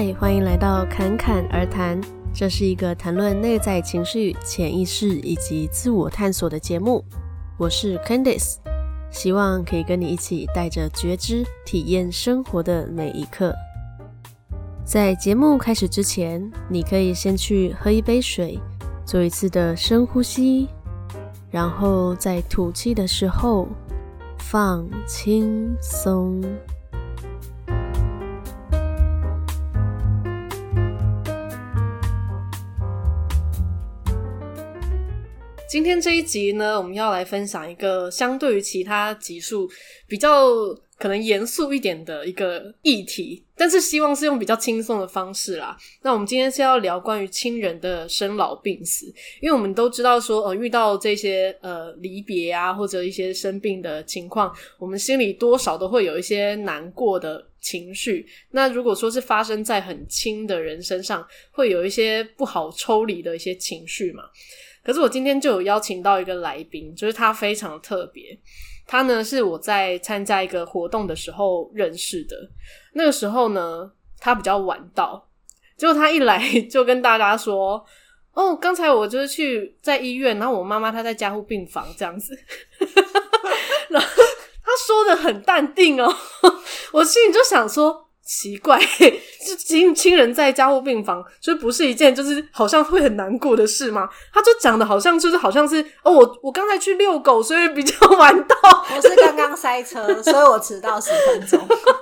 嗨，欢迎来到侃侃而谈。这是一个谈论内在情绪、潜意识以及自我探索的节目。我是 Candice，希望可以跟你一起带着觉知，体验生活的每一刻。在节目开始之前，你可以先去喝一杯水，做一次的深呼吸，然后在吐气的时候放轻松。今天这一集呢，我们要来分享一个相对于其他集数比较可能严肃一点的一个议题，但是希望是用比较轻松的方式啦。那我们今天是要聊关于亲人的生老病死，因为我们都知道说，呃，遇到这些呃离别啊，或者一些生病的情况，我们心里多少都会有一些难过的情绪。那如果说是发生在很亲的人身上，会有一些不好抽离的一些情绪嘛。可是我今天就有邀请到一个来宾，就是他非常特别。他呢是我在参加一个活动的时候认识的。那个时候呢，他比较晚到，结果他一来就跟大家说：“哦，刚才我就是去在医院，然后我妈妈她在加护病房这样子。”然后他说的很淡定哦，我心里就想说。奇怪，就亲亲人在家护病房，就不是一件就是好像会很难过的事吗？他就讲的好像就是好像是哦，我我刚才去遛狗，所以比较晚到。我是刚刚塞车，所以我迟到十分钟。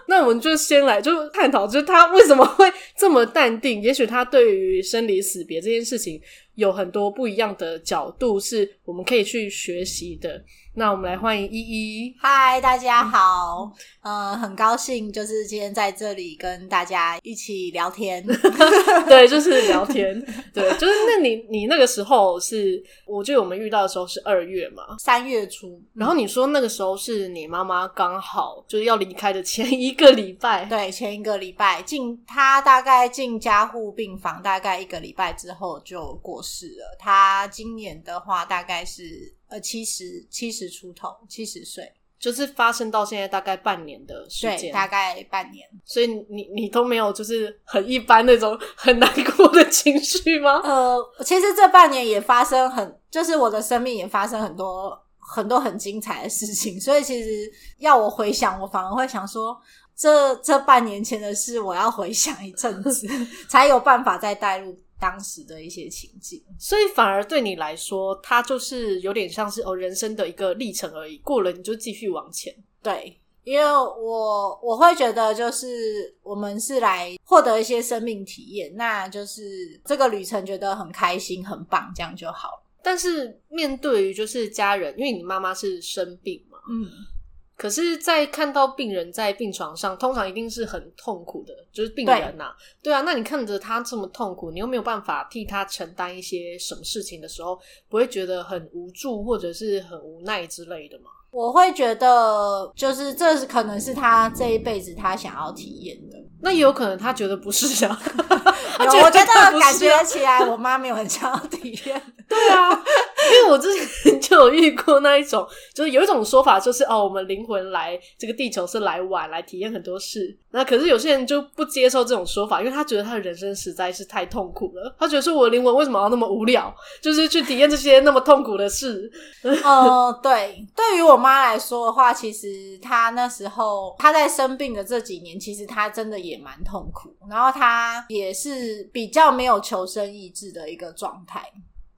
那我们就先来就探讨，就是他为什么会这么淡定？也许他对于生离死别这件事情有很多不一样的角度，是我们可以去学习的。那我们来欢迎依依。嗨，大家好，嗯、呃，很高兴就是今天在这里跟大家一起聊天。对，就是聊天。对，就是那你你那个时候是，我记得我们遇到的时候是二月嘛，三月初。然后你说那个时候是你妈妈刚好就是要离开的前一个礼拜，对，前一个礼拜进，她大概进加护病房大概一个礼拜之后就过世了。她今年的话大概是。呃，七十七十出头，七十岁，就是发生到现在大概半年的时间，大概半年。所以你你都没有就是很一般那种很难过的情绪吗？呃，其实这半年也发生很，就是我的生命也发生很多很多很精彩的事情。所以其实要我回想，我反而会想说，这这半年前的事，我要回想一阵子，才有办法再带入。当时的一些情景，所以反而对你来说，它就是有点像是哦人生的一个历程而已。过了你就继续往前。对，因为我我会觉得，就是我们是来获得一些生命体验，那就是这个旅程觉得很开心、很棒，这样就好。但是面对于就是家人，因为你妈妈是生病嘛，嗯。可是，在看到病人在病床上，通常一定是很痛苦的，就是病人呐、啊。对，啊，那你看着他这么痛苦，你又没有办法替他承担一些什么事情的时候，不会觉得很无助或者是很无奈之类的吗？我会觉得，就是这是可能是他这一辈子他想要体验的。那也有可能他觉得不是啊。有我觉得感觉起来，我妈没有很想要体验。对啊，因为我之前就有遇过那一种，就是有一种说法，就是哦，我们灵魂来这个地球是来玩，来体验很多事。那可是有些人就不接受这种说法，因为他觉得他的人生实在是太痛苦了。他觉得说，我的灵魂为什么要那么无聊，就是去体验这些那么痛苦的事？哦、呃，对，对于我妈来说的话，其实她那时候她在生病的这几年，其实她真的也蛮痛苦，然后她也是比较没有求生意志的一个状态。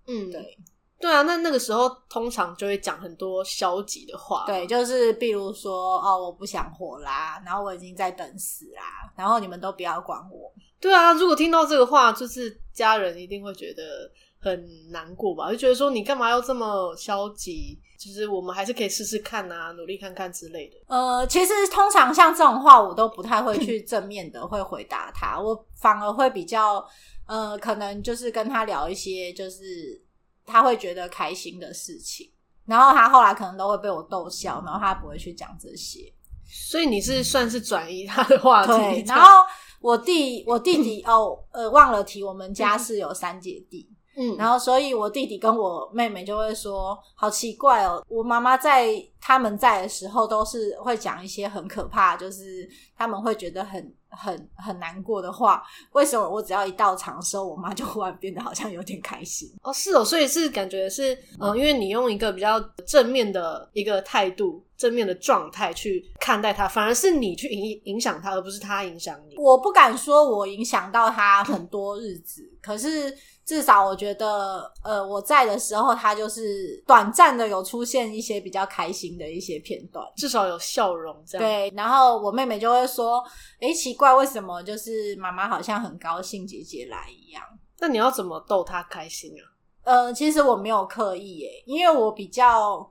嗯，对，对啊，那那个时候通常就会讲很多消极的话，对，就是比如说哦，我不想活啦，然后我已经在等死啦，然后你们都不要管我。对啊，如果听到这个话，就是家人一定会觉得很难过吧，就觉得说你干嘛要这么消极？就是我们还是可以试试看啊，努力看看之类的。呃，其实通常像这种话，我都不太会去正面的会回答他，我反而会比较。呃，可能就是跟他聊一些，就是他会觉得开心的事情，然后他后来可能都会被我逗笑，然后他不会去讲这些，所以你是算是转移他的话题。对，然后我弟，我弟弟哦，呃，忘了提，我们家是有三姐弟。嗯，然后所以，我弟弟跟我妹妹就会说，好奇怪哦，我妈妈在他们在的时候，都是会讲一些很可怕，就是他们会觉得很很很难过的话。为什么我只要一到场的时候，我妈就忽然变得好像有点开心？哦，是哦，所以是感觉是，呃，因为你用一个比较正面的一个态度、正面的状态去看待他，反而是你去影影响他，而不是他影响你。我不敢说我影响到他很多日子，嗯、可是。至少我觉得，呃，我在的时候，他就是短暂的有出现一些比较开心的一些片段，至少有笑容这样。对，然后我妹妹就会说：“诶，奇怪，为什么就是妈妈好像很高兴姐姐来一样？”那你要怎么逗她开心啊？呃，其实我没有刻意耶，因为我比较，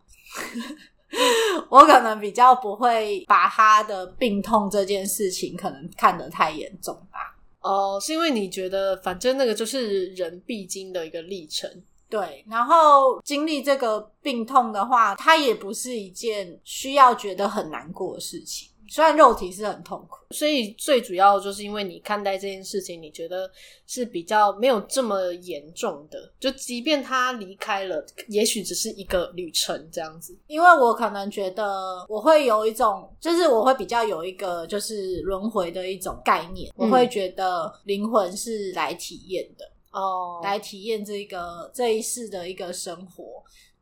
我可能比较不会把她的病痛这件事情可能看得太严重吧。哦，是因为你觉得反正那个就是人必经的一个历程，对。然后经历这个病痛的话，它也不是一件需要觉得很难过的事情。虽然肉体是很痛苦，所以最主要就是因为你看待这件事情，你觉得是比较没有这么严重的。就即便他离开了，也许只是一个旅程这样子。因为我可能觉得我会有一种，就是我会比较有一个就是轮回的一种概念，嗯、我会觉得灵魂是来体验的哦，来体验这个这一世的一个生活。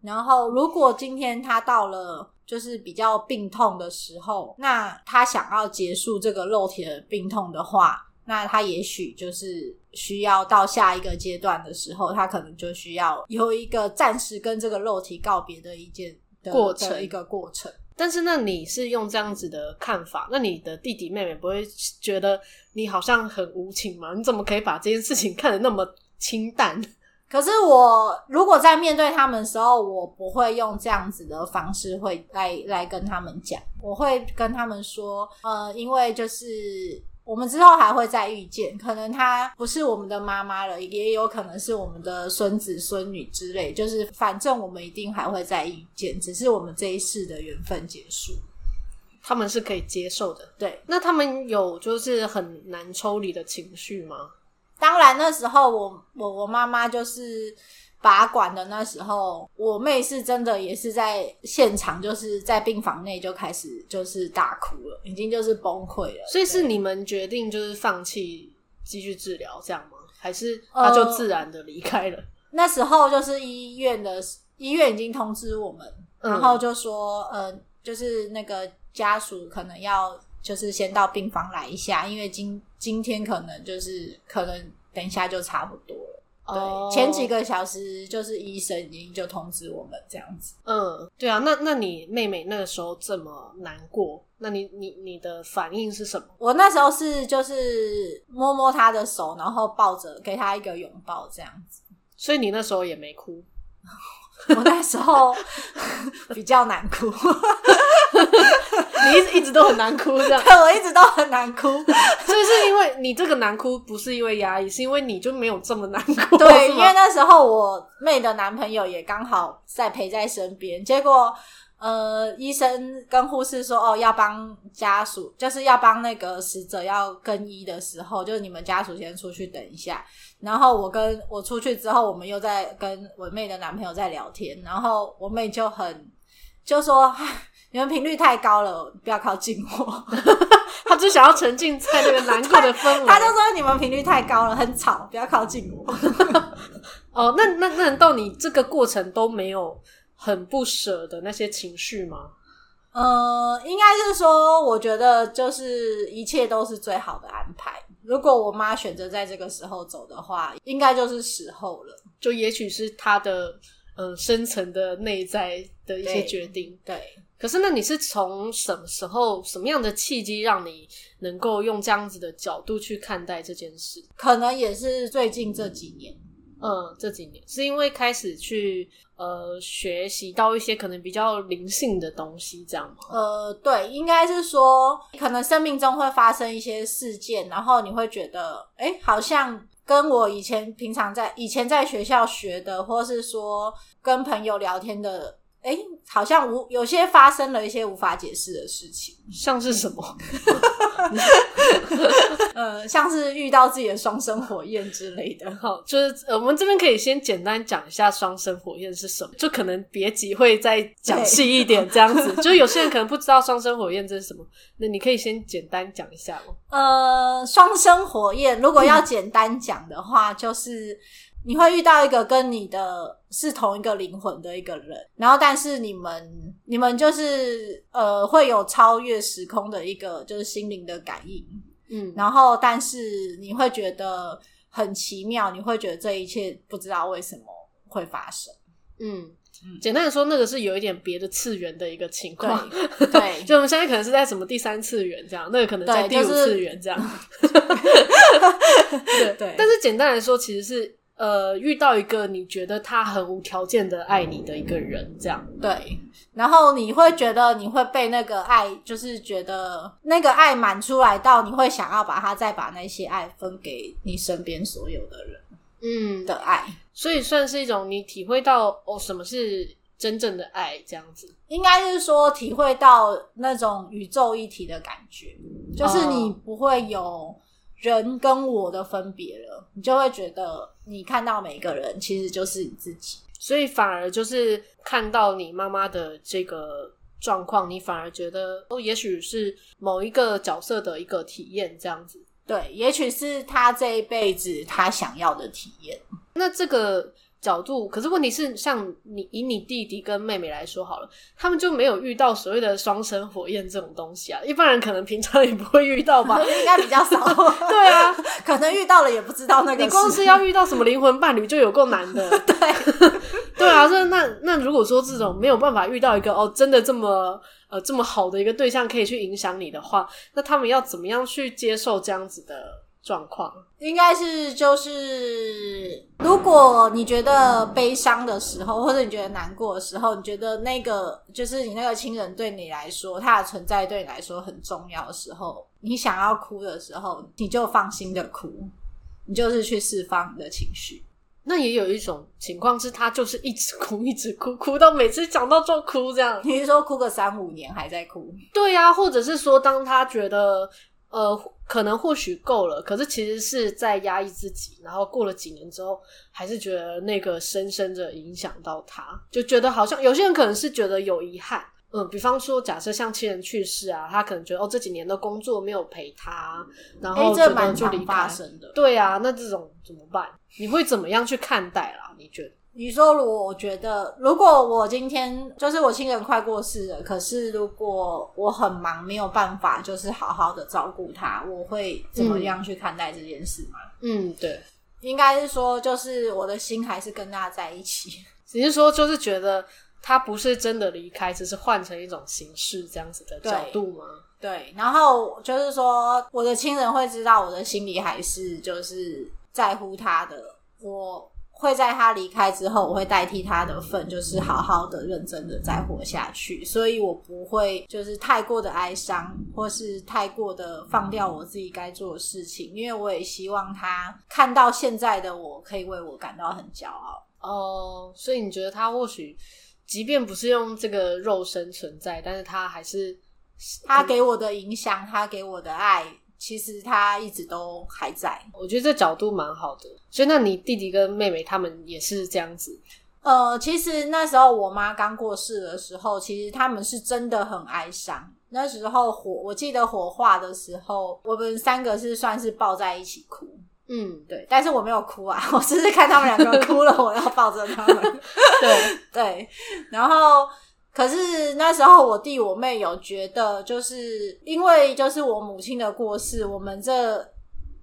然后如果今天他到了。就是比较病痛的时候，那他想要结束这个肉体的病痛的话，那他也许就是需要到下一个阶段的时候，他可能就需要有一个暂时跟这个肉体告别的一件过程，一个过程。但是，那你是用这样子的看法，那你的弟弟妹妹不会觉得你好像很无情吗？你怎么可以把这件事情看得那么清淡？可是我如果在面对他们的时候，我不会用这样子的方式会来来跟他们讲，我会跟他们说，呃，因为就是我们之后还会再遇见，可能她不是我们的妈妈了，也有可能是我们的孙子孙女之类，就是反正我们一定还会再遇见，只是我们这一世的缘分结束，他们是可以接受的。对，那他们有就是很难抽离的情绪吗？当然，那时候我我我妈妈就是拔管的那时候，我妹是真的也是在现场，就是在病房内就开始就是大哭了，已经就是崩溃了。所以是你们决定就是放弃继续治疗这样吗？还是她就自然的离开了？呃，那时候就是医院的医院已经通知我们，然后就说呃，就是那个家属可能要。就是先到病房来一下，因为今今天可能就是可能等一下就差不多了。对，oh. 前几个小时就是医生已经就通知我们这样子。嗯，对啊，那那你妹妹那个时候这么难过，那你你你的反应是什么？我那时候是就是摸摸她的手，然后抱着给她一个拥抱这样子。所以你那时候也没哭？我那时候 比较难哭。你一直一直都很难哭，这样。对，我一直都很难哭，所以是因为你这个难哭不是因为压抑，是因为你就没有这么难哭。对，因为那时候我妹的男朋友也刚好在陪在身边，结果呃，医生跟护士说哦，要帮家属，就是要帮那个死者要更衣的时候，就是你们家属先出去等一下。然后我跟我出去之后，我们又在跟我妹的男朋友在聊天，然后我妹就很就说。你们频率太高了，不要靠近我。她就想要沉浸在那个难过的氛围。他就说你们频率太高了，很吵，不要靠近我。哦，那那那难道你这个过程都没有很不舍的那些情绪吗？呃，应该是说，我觉得就是一切都是最好的安排。如果我妈选择在这个时候走的话，应该就是时候了。就也许是她的嗯、呃、深层的内在的一些决定。对。对可是，那你是从什么时候、什么样的契机，让你能够用这样子的角度去看待这件事？可能也是最近这几年，嗯，这几年是因为开始去呃学习到一些可能比较灵性的东西，这样吗？呃，对，应该是说，可能生命中会发生一些事件，然后你会觉得，哎，好像跟我以前平常在以前在学校学的，或是说跟朋友聊天的。哎、欸，好像无有些发生了一些无法解释的事情，像是什么？呃，像是遇到自己的双生火焰之类的。好，就是我们这边可以先简单讲一下双生火焰是什么，就可能别集会再讲细一点这样子。就有些人可能不知道双生火焰这是什么，那你可以先简单讲一下吗？呃，双生火焰如果要简单讲的话，嗯、就是。你会遇到一个跟你的是同一个灵魂的一个人，然后但是你们你们就是呃会有超越时空的一个就是心灵的感应，嗯，然后但是你会觉得很奇妙，你会觉得这一切不知道为什么会发生，嗯，简单的说，那个是有一点别的次元的一个情况，对，就我们现在可能是在什么第三次元这样，那个可能在第五次元这样，对 对，但是简单来说，其实是。呃，遇到一个你觉得他很无条件的爱你的一个人，这样。对，然后你会觉得你会被那个爱，就是觉得那个爱满出来到你会想要把他再把那些爱分给你身边所有的人，嗯。的爱，所以算是一种你体会到哦，什么是真正的爱这样子，应该是说体会到那种宇宙一体的感觉，就是你不会有。人跟我的分别了，你就会觉得你看到每个人其实就是你自己，所以反而就是看到你妈妈的这个状况，你反而觉得哦，也许是某一个角色的一个体验这样子。对，也许是他这一辈子他想要的体验。那这个。角度，可是问题是，像你以你弟弟跟妹妹来说好了，他们就没有遇到所谓的双生火焰这种东西啊。一般人可能平常也不会遇到吧，应该比较少。对啊，可能遇到了也不知道那个。你光是要遇到什么灵魂伴侣就有够难的。对，对啊，那那那如果说这种没有办法遇到一个哦，真的这么呃这么好的一个对象可以去影响你的话，那他们要怎么样去接受这样子的？状况应该是就是，如果你觉得悲伤的时候，或者你觉得难过的时候，你觉得那个就是你那个亲人对你来说，他的存在对你来说很重要的时候，你想要哭的时候，你就放心的哭，你就是去释放你的情绪。那也有一种情况是，他就是一直哭，一直哭，哭到每次讲到就哭这样。你是说哭个三五年还在哭？对呀、啊，或者是说，当他觉得。呃，可能或许够了，可是其实是在压抑自己，然后过了几年之后，还是觉得那个深深的影响到他，就觉得好像有些人可能是觉得有遗憾，嗯，比方说假设像亲人去世啊，他可能觉得哦这几年的工作没有陪他，然后觉得就离开，对啊，那这种怎么办？你会怎么样去看待啦？你觉得？你说，如果我觉得，如果我今天就是我亲人快过世了，可是如果我很忙，没有办法，就是好好的照顾他，我会怎么样去看待这件事吗？嗯，对，应该是说，就是我的心还是跟他在一起。只是说，就是觉得他不是真的离开，只是换成一种形式这样子的角度吗？对，对，然后就是说，我的亲人会知道我的心里还是就是在乎他的我。会在他离开之后，我会代替他的份，就是好好的、认真的再活下去。所以我不会就是太过的哀伤，或是太过的放掉我自己该做的事情，因为我也希望他看到现在的我，可以为我感到很骄傲。哦，所以你觉得他或许，即便不是用这个肉身存在，但是他还是他给我的影响，他给我的爱。其实他一直都还在，我觉得这角度蛮好的。所以，那你弟弟跟妹妹他们也是这样子？呃，其实那时候我妈刚过世的时候，其实他们是真的很哀伤。那时候火，我记得火化的时候，我们三个是算是抱在一起哭。嗯，对。但是我没有哭啊，我只是看他们两个哭了，我要抱着他们。对 对，然后。可是那时候，我弟我妹有觉得，就是因为就是我母亲的过世，我们这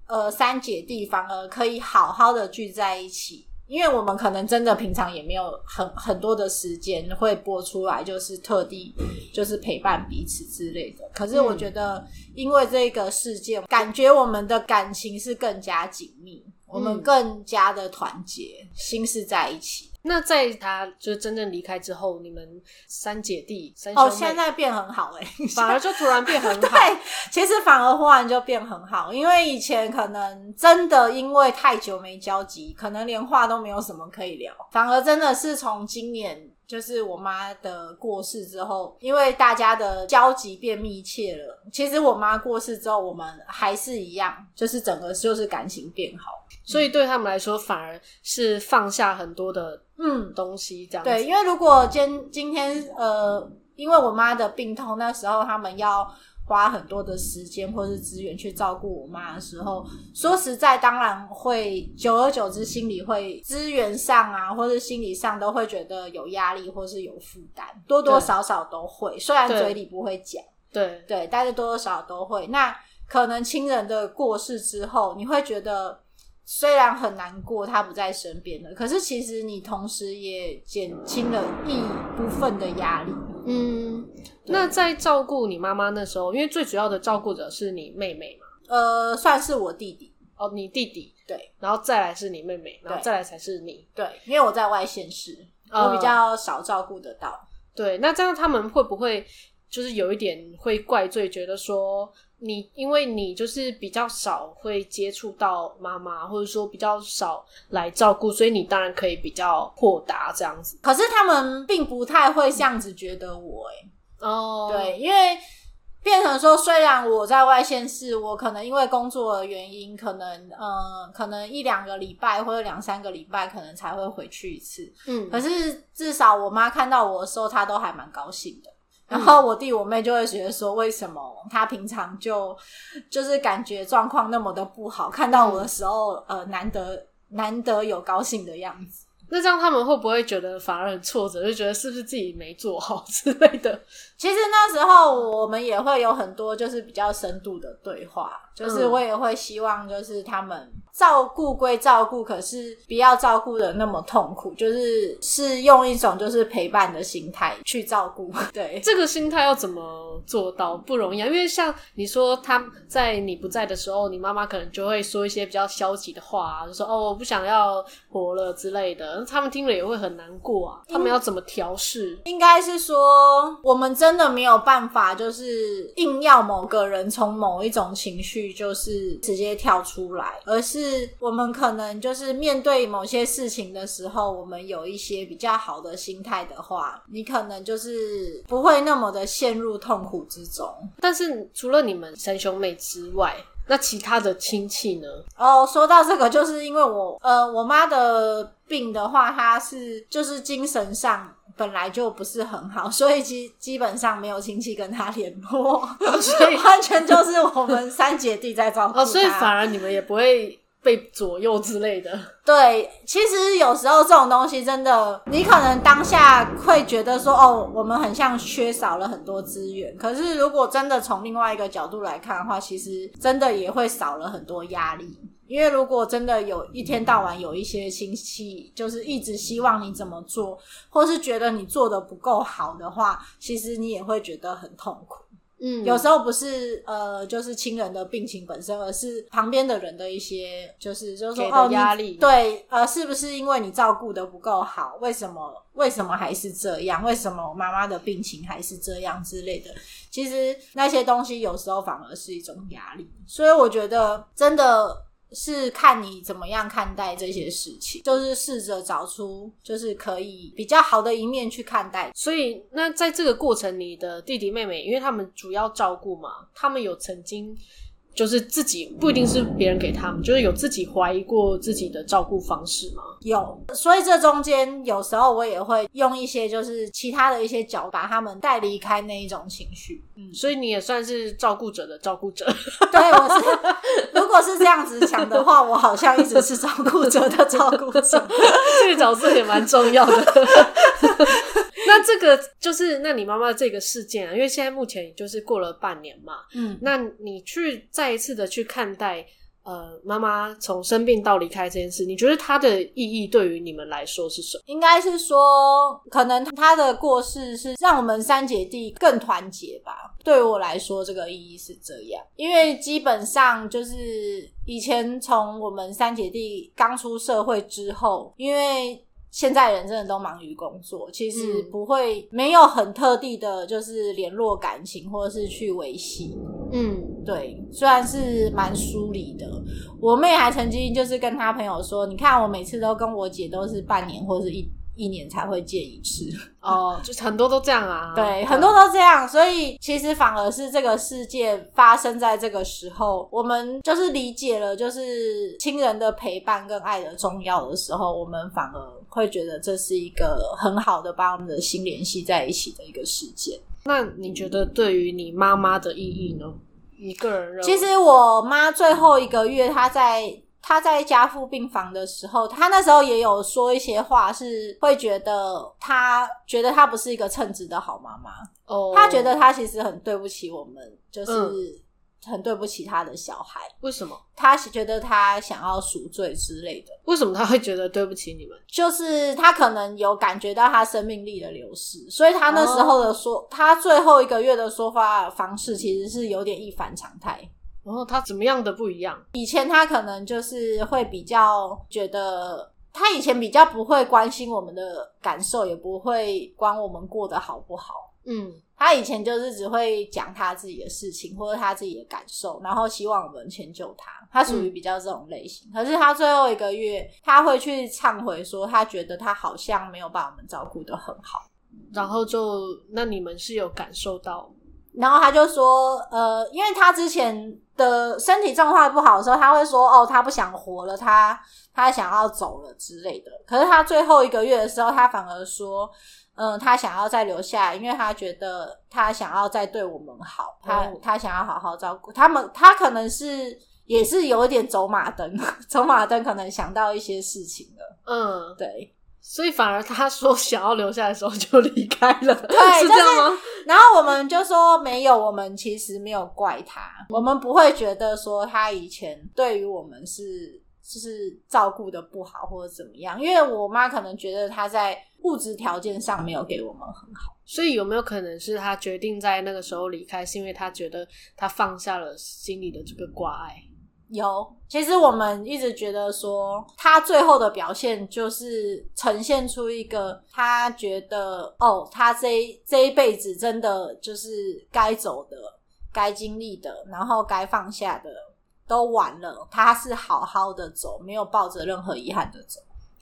呃三姐弟反而可以好好的聚在一起，因为我们可能真的平常也没有很很多的时间会播出来，就是特地就是陪伴彼此之类的。可是我觉得，因为这个事件，感觉我们的感情是更加紧密，我们更加的团结，心是在一起。那在他就是真正离开之后，你们三姐弟、三哦，现在变很好哎，反而就突然变很好。对，其实反而忽然就变很好，因为以前可能真的因为太久没交集，可能连话都没有什么可以聊，反而真的是从今年。就是我妈的过世之后，因为大家的交集变密切了。其实我妈过世之后，我们还是一样，就是整个就是感情变好。所以对他们来说，反而是放下很多的嗯东西，这样子。对，因为如果今今天呃，因为我妈的病痛，那时候他们要。花很多的时间或是资源去照顾我妈的时候，说实在，当然会久而久之，心里会资源上啊，或是心理上都会觉得有压力或是有负担，多多少少都会。虽然嘴里不会讲，对对，但是多多少少都会。那可能亲人的过世之后，你会觉得虽然很难过，他不在身边了，可是其实你同时也减轻了一部分的压力。嗯。那在照顾你妈妈那时候，因为最主要的照顾者是你妹妹嘛？呃，算是我弟弟哦，你弟弟对，然后再来是你妹妹，然后再来才是你对，因为我在外县市，我比较少照顾得到。呃。对，那这样他们会不会就是有一点会怪罪，觉得说你因为你就是比较少会接触到妈妈，或者说比较少来照顾，所以你当然可以比较豁达这样子。可是他们并不太会这样子觉得我诶。哦、oh.，对，因为变成说，虽然我在外县市，我可能因为工作的原因，可能呃，可能一两个礼拜或者两三个礼拜，可能才会回去一次。嗯，可是至少我妈看到我的时候，她都还蛮高兴的。然后我弟我妹就会觉得说，为什么他平常就就是感觉状况那么的不好，看到我的时候，呃，难得难得有高兴的样子。那这样他们会不会觉得反而很挫折，就觉得是不是自己没做好之类的？其实那时候我们也会有很多就是比较深度的对话，就是我也会希望就是他们照顾归照顾，可是不要照顾的那么痛苦，就是是用一种就是陪伴的心态去照顾。对，这个心态要怎么做到不容易啊？因为像你说他在你不在的时候，你妈妈可能就会说一些比较消极的话啊，就说哦我不想要活了之类的。他们听了也会很难过啊。他们要怎么调试？应该是说，我们真的没有办法，就是硬要某个人从某一种情绪就是直接跳出来，而是我们可能就是面对某些事情的时候，我们有一些比较好的心态的话，你可能就是不会那么的陷入痛苦之中。但是除了你们三兄妹之外，那其他的亲戚呢？哦，说到这个，就是因为我呃，我妈的病的话，她是就是精神上本来就不是很好，所以基基本上没有亲戚跟她联络，所以 完全就是我们三姐弟在照顾所以反而你们也不会。被左右之类的，对，其实有时候这种东西真的，你可能当下会觉得说，哦，我们很像缺少了很多资源。可是如果真的从另外一个角度来看的话，其实真的也会少了很多压力。因为如果真的有一天到晚有一些亲戚，就是一直希望你怎么做，或是觉得你做的不够好的话，其实你也会觉得很痛苦。嗯，有时候不是呃，就是亲人的病情本身，而是旁边的人的一些，就是就是说哦，压力对，呃，是不是因为你照顾的不够好？为什么为什么还是这样？为什么妈妈的病情还是这样之类的？其实那些东西有时候反而是一种压力，所以我觉得真的。是看你怎么样看待这些事情，就是试着找出就是可以比较好的一面去看待。所以，那在这个过程，你的弟弟妹妹，因为他们主要照顾嘛，他们有曾经。就是自己不一定是别人给他们，就是有自己怀疑过自己的照顾方式吗？有，所以这中间有时候我也会用一些就是其他的一些角把他们带离开那一种情绪。嗯，所以你也算是照顾者的照顾者。对，我是。如果是这样子讲的话，我好像一直是照顾者的照顾者，这个角色也蛮重要的。那这个就是，那你妈妈这个事件啊，因为现在目前也就是过了半年嘛，嗯，那你去再一次的去看待，呃，妈妈从生病到离开这件事，你觉得它的意义对于你们来说是什么？应该是说，可能她的过世是让我们三姐弟更团结吧。对我来说，这个意义是这样，因为基本上就是以前从我们三姐弟刚出社会之后，因为。现在人真的都忙于工作，其实不会没有很特地的，就是联络感情或者是去维系。嗯，对，虽然是蛮疏离的。我妹还曾经就是跟她朋友说：“你看，我每次都跟我姐都是半年或者是一一年才会见一次。哦，就很多都这样啊。对，很多都这样，所以其实反而是这个世界发生在这个时候，我们就是理解了，就是亲人的陪伴跟爱的重要的时候，我们反而会觉得这是一个很好的把我们的心联系在一起的一个事件。那你觉得对于你妈妈的意义呢？你个人认为？其实我妈最后一个月，她在她在家父病房的时候，他那时候也有说一些话，是会觉得他觉得他不是一个称职的好妈妈。哦，他觉得他其实很对不起我们，就是。嗯很对不起他的小孩，为什么？他觉得他想要赎罪之类的。为什么他会觉得对不起你们？就是他可能有感觉到他生命力的流失，所以他那时候的说，哦、他最后一个月的说法方式其实是有点一反常态。然后他怎么样的不一样？以前他可能就是会比较觉得，他以前比较不会关心我们的感受，也不会管我们过得好不好。嗯，他以前就是只会讲他自己的事情或者他自己的感受，然后希望我们迁就他。他属于比较这种类型。嗯。可是他最后一个月，他会去忏悔说，他觉得他好像没有把我们照顾得很好。然后就那你们是有感受到？然后他就说，呃，因为他之前的身体状况不好的时候，他会说，哦，他不想活了，他他想要走了之类的。可是他最后一个月的时候，他反而说。嗯，他想要再留下来，因为他觉得他想要再对我们好，他他想要好好照顾他们。他可能是也是有一点走马灯，走马灯可能想到一些事情了。嗯，对，所以反而他说 想要留下来的时候就离开了，对，是这样吗？然后我们就说没有，我们其实没有怪他，我们不会觉得说他以前对于我们是。就是照顾的不好或者怎么样，因为我妈可能觉得他在物质条件上没有给我们很好，所以有没有可能是他决定在那个时候离开，是因为他觉得他放下了心里的这个挂碍？有，其实我们一直觉得说，他最后的表现就是呈现出一个他觉得哦，他这一这一辈子真的就是该走的、该经历的，然后该放下的。都完了，他是好好的走，没有抱着任何遗憾的走。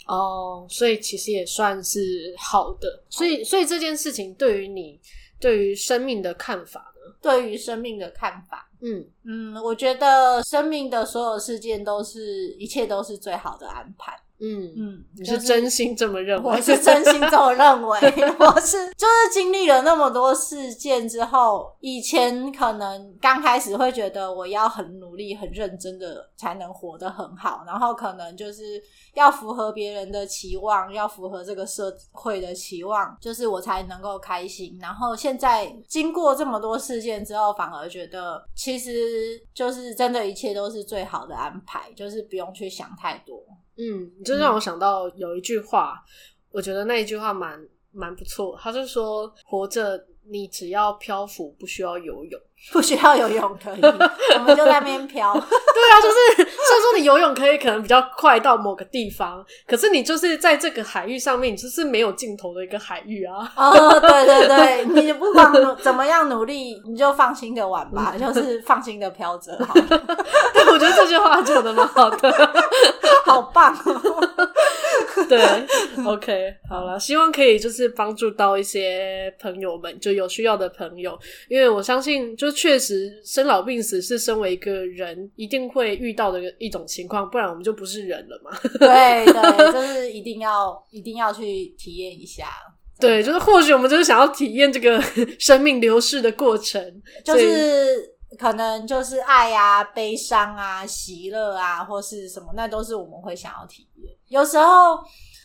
哦，所以其实也算是好的。所以，所以这件事情对于你，对于生命的看法呢？对于生命的看法，嗯嗯，我觉得生命的所有事件都是一切都是最好的安排。嗯嗯，你是真心这么认为？我是真心这么认为。我是就是经历了那么多事件之后，以前可能刚开始会觉得我要很努力、很认真的才能活得很好，然后可能就是要符合别人的期望，要符合这个社会的期望，就是我才能够开心。然后现在经过这么多事件之后，反而觉得其实就是真的一切都是最好的安排，就是不用去想太多。嗯，就让我想到有一句话，嗯、我觉得那一句话蛮蛮不错。他就说：“活着，你只要漂浮，不需要游泳，不需要游泳可以，我们就在那边漂。”对啊，就是虽然说你游泳可以，可能比较快到某个地方，可是你就是在这个海域上面，你就是没有尽头的一个海域啊。哦，对对对，你不管怎么样努力，你就放心的玩吧，就是放心的飘着好了。对，我觉得这句话讲的蛮好的。好棒哦！对，OK，好了，希望可以就是帮助到一些朋友们，就有需要的朋友，因为我相信，就确实生老病死是身为一个人一定会遇到的一种情况，不然我们就不是人了嘛。对对，就是一定要一定要去体验一下。对，就是或许我们就是想要体验这个 生命流逝的过程，就是。可能就是爱啊、悲伤啊、喜乐啊，或是什么，那都是我们会想要体验。有时候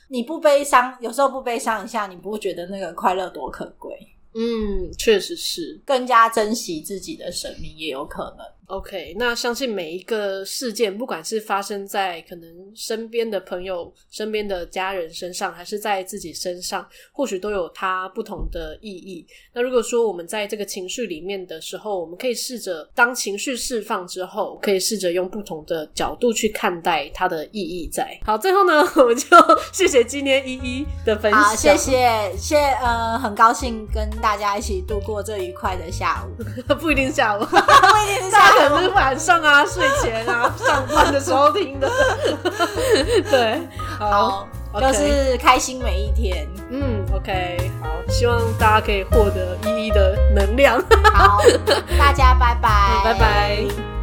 你不悲伤，有时候不悲伤一下，你不会觉得那个快乐多可贵？嗯，确实是，更加珍惜自己的生命也有可能。OK，那相信每一个事件，不管是发生在可能身边的朋友、身边的家人身上，还是在自己身上，或许都有它不同的意义。那如果说我们在这个情绪里面的时候，我们可以试着当情绪释放之后，可以试着用不同的角度去看待它的意义在。好，最后呢，我们就 谢谢今天依依的分享。好，谢谢，谢谢，呃，很高兴跟大家一起度过这愉快的下午。不一定下午，不一定是下午。可能是晚上啊，睡前啊，上班的时候听的。对，好，好就是开心每一天。嗯，OK，好，希望大家可以获得一一的能量。好，大家拜拜，拜拜。